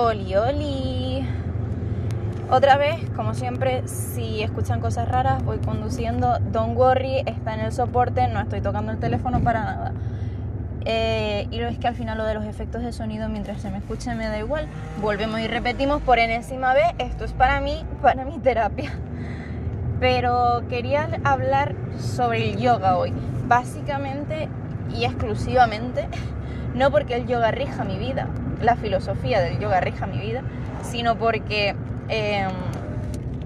Oli, oli. Otra vez, como siempre, si escuchan cosas raras, voy conduciendo. Don't worry, está en el soporte, no estoy tocando el teléfono para nada. Eh, y lo es que al final lo de los efectos de sonido, mientras se me escuche, me da igual. Volvemos y repetimos por enésima vez. Esto es para mí, para mi terapia. Pero quería hablar sobre el yoga hoy. Básicamente y exclusivamente, no porque el yoga rija mi vida, la filosofía del yoga rija mi vida, sino porque em,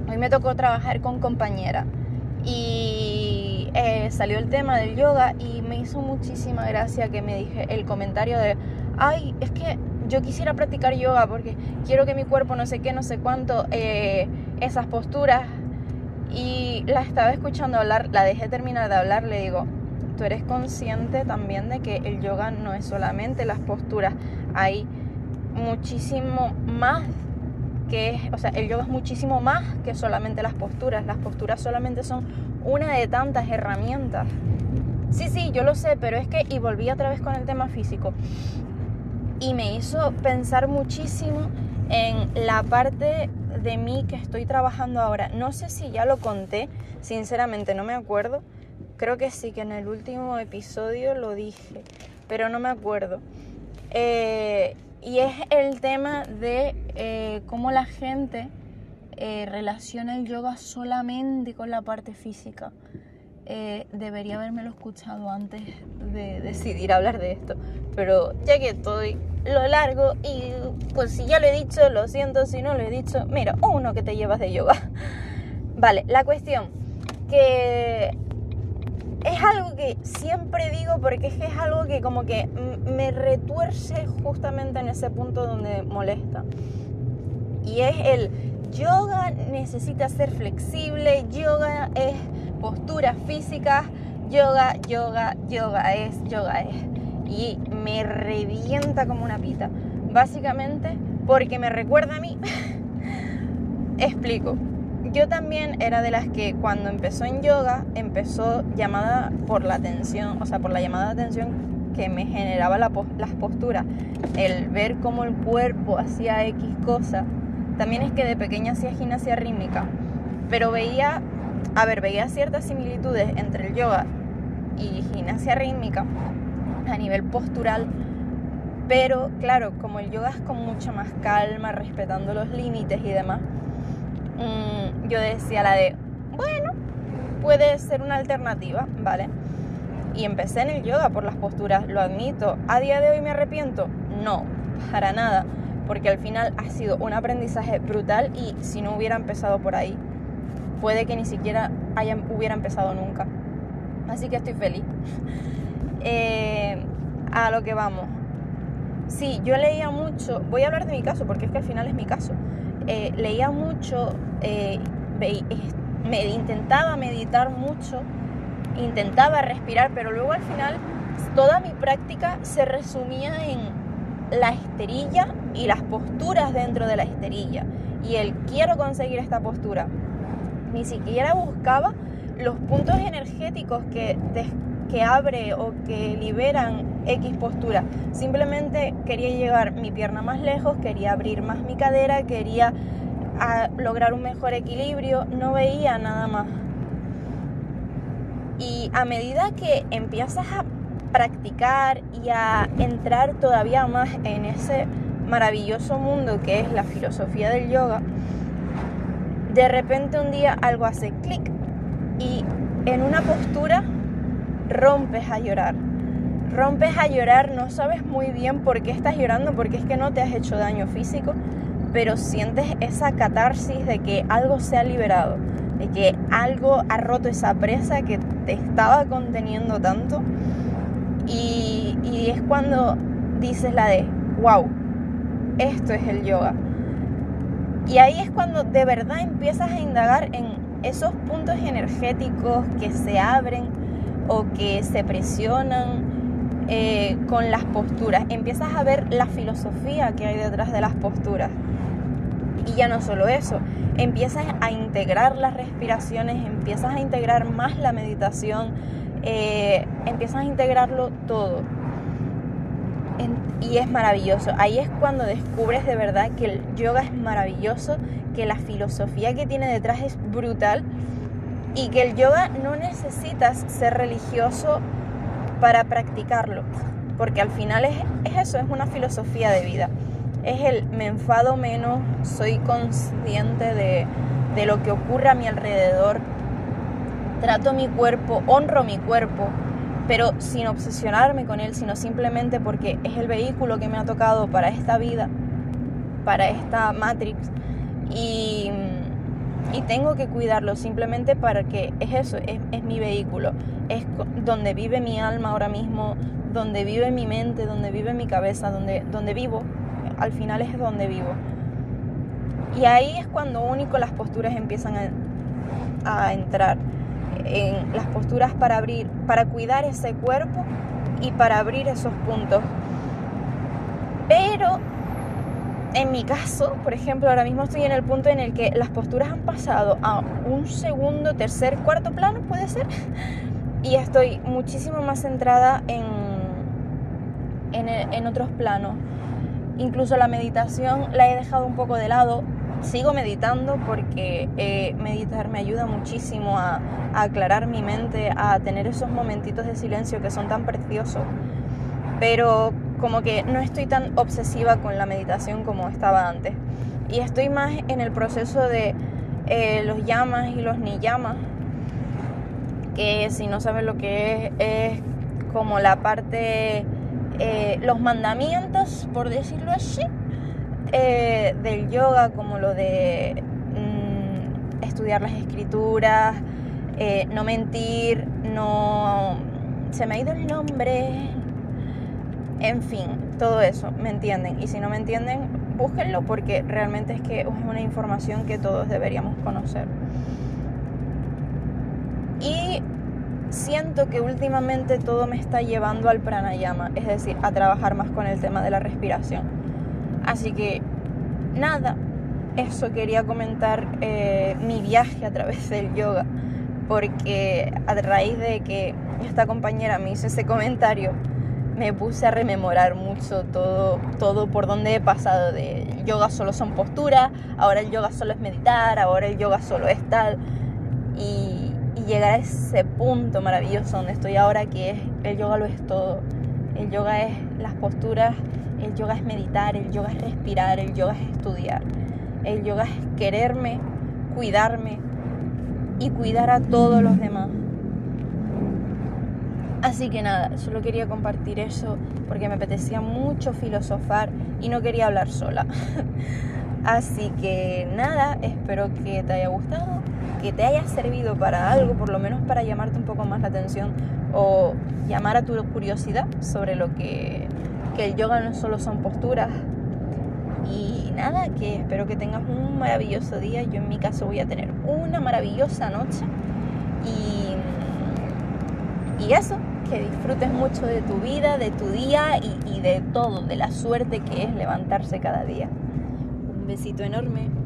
hoy me tocó trabajar con compañera y eh, salió el tema del yoga y me hizo muchísima gracia que me dije el comentario de, ay, es que yo quisiera practicar yoga porque quiero que mi cuerpo no sé qué, no sé cuánto, eh, esas posturas. Y la estaba escuchando hablar, la dejé terminar de hablar, le digo, tú eres consciente también de que el yoga no es solamente las posturas, hay muchísimo más que o sea, el yoga es muchísimo más que solamente las posturas, las posturas solamente son una de tantas herramientas. Sí, sí, yo lo sé, pero es que, y volví otra vez con el tema físico, y me hizo pensar muchísimo en la parte de mí que estoy trabajando ahora. No sé si ya lo conté, sinceramente no me acuerdo. Creo que sí, que en el último episodio lo dije, pero no me acuerdo. Eh, y es el tema de eh, cómo la gente eh, relaciona el yoga solamente con la parte física. Eh, debería haberme lo escuchado antes de decidir hablar de esto, pero ya que estoy lo largo y pues si ya lo he dicho, lo siento si no lo he dicho, mira, uno que te llevas de yoga. Vale, la cuestión que es algo que siempre digo porque es que es algo que como que me retuerce justamente en ese punto donde molesta. Y es el yoga necesita ser flexible, yoga es posturas físicas, yoga, yoga, yoga es, yoga es. Y me revienta como una pita. Básicamente porque me recuerda a mí. Explico yo también era de las que cuando empezó en yoga empezó llamada por la atención, o sea, por la llamada de atención que me generaba las posturas, el ver cómo el cuerpo hacía X cosa. También es que de pequeña hacía gimnasia rítmica, pero veía, a ver, veía ciertas similitudes entre el yoga y gimnasia rítmica a nivel postural, pero claro, como el yoga es con mucha más calma, respetando los límites y demás, Mm, yo decía la de, bueno, puede ser una alternativa, ¿vale? Y empecé en el yoga por las posturas, lo admito. ¿A día de hoy me arrepiento? No, para nada, porque al final ha sido un aprendizaje brutal y si no hubiera empezado por ahí, puede que ni siquiera haya, hubiera empezado nunca. Así que estoy feliz. Eh, a lo que vamos. Sí, yo leía mucho, voy a hablar de mi caso porque es que al final es mi caso. Eh, leía mucho, eh, me intentaba meditar mucho, intentaba respirar, pero luego al final toda mi práctica se resumía en la esterilla y las posturas dentro de la esterilla. Y el quiero conseguir esta postura. Ni siquiera buscaba los puntos energéticos que, que abre o que liberan X postura. Simplemente quería llevar mi pierna más lejos, quería abrir más mi cadera, quería ah, lograr un mejor equilibrio, no veía nada más. Y a medida que empiezas a practicar y a entrar todavía más en ese maravilloso mundo que es la filosofía del yoga, de repente un día algo hace clic y en una postura rompes a llorar rompes a llorar, no sabes muy bien por qué estás llorando, porque es que no te has hecho daño físico, pero sientes esa catarsis de que algo se ha liberado, de que algo ha roto esa presa que te estaba conteniendo tanto. Y, es cuando dices la de, wow, esto es el yoga. Y ahí es cuando de verdad empiezas a indagar en esos puntos energéticos que se abren o que se presionan eh, con las posturas, empiezas a ver la filosofía que hay detrás de las posturas. Y ya no solo eso, empiezas a integrar las respiraciones, empiezas a integrar más la meditación, eh, empiezas a integrarlo todo. y es maravilloso. Ahí es cuando descubres de verdad que el yoga es maravilloso, que la filosofía que tiene detrás es brutal y que el yoga no necesitas ser religioso para practicarlo, porque al final es, eso, es una filosofía de vida. Es el me enfado menos, soy consciente de, de lo que ocurre a mi alrededor, trato mi cuerpo, honro mi cuerpo, pero sin obsesionarme con él, sino simplemente porque es el vehículo que me ha tocado para esta vida, para esta Matrix. Y, tengo que cuidarlo simplemente para que es eso, es, mi vehículo, es donde vive mi alma ahora mismo, donde vive mi mente, donde vive mi cabeza, donde, donde vivo, al final es donde vivo. Y ahí es cuando único las posturas empiezan a, a entrar en las posturas para abrir, para cuidar ese cuerpo y para abrir esos puntos. Pero en mi caso, por ejemplo, ahora mismo estoy en el punto en el que las posturas han pasado a un segundo, tercer, cuarto plano, puede ser, y estoy muchísimo más centrada en, en, otros planos. Incluso la meditación la he dejado un poco de lado sigo meditando porque eh, meditar me ayuda muchísimo a, aclarar mi mente, a tener esos momentitos de silencio que son tan preciosos. Pero como que no estoy tan obsesiva con la meditación como estaba antes. Y estoy más en el proceso de eh, los llamas y los ni llamas. Que si no sabes lo que es, es como la parte, eh, los mandamientos, por decirlo así, eh, del yoga, como lo de mm, estudiar las escrituras, no mentir, no... Se me ha ido el nombre. En fin, todo eso, ¿me entienden? Y si no me entienden, búsquenlo porque realmente es que es una información que todos deberíamos conocer. Y siento que últimamente todo me está llevando al pranayama, es decir, a trabajar más con el tema de la respiración Así que nada, eso quería comentar eh, mi viaje a través del yoga, porque a raíz de que esta compañera me hizo ese comentario, me puse a rememorar mucho todo, todo por donde he pasado de yoga solo son posturas, ahora el yoga solo es meditar, ahora el yoga solo es tal. Y, y llegar a ese punto maravilloso donde estoy ahora, que es el yoga lo es todo. El yoga es las posturas el yoga es meditar, el yoga es respirar, el yoga es estudiar. El yoga es quererme, cuidarme y cuidar a todos los demás. Así que nada, solo quería compartir eso porque me apetecía mucho filosofar y no quería hablar sola. Así que nada, espero que te haya gustado, que te haya servido para algo, por lo menos para llamarte un poco más la atención o llamar a tu curiosidad sobre lo que que el yoga no solo son posturas. Y nada, que espero que tengas un maravilloso día. Yo en mi caso voy a tener una maravillosa noche. Y, y eso, que disfrutes mucho de tu vida, de tu día y, y de todo, de la suerte que es levantarse cada día. Un besito enorme.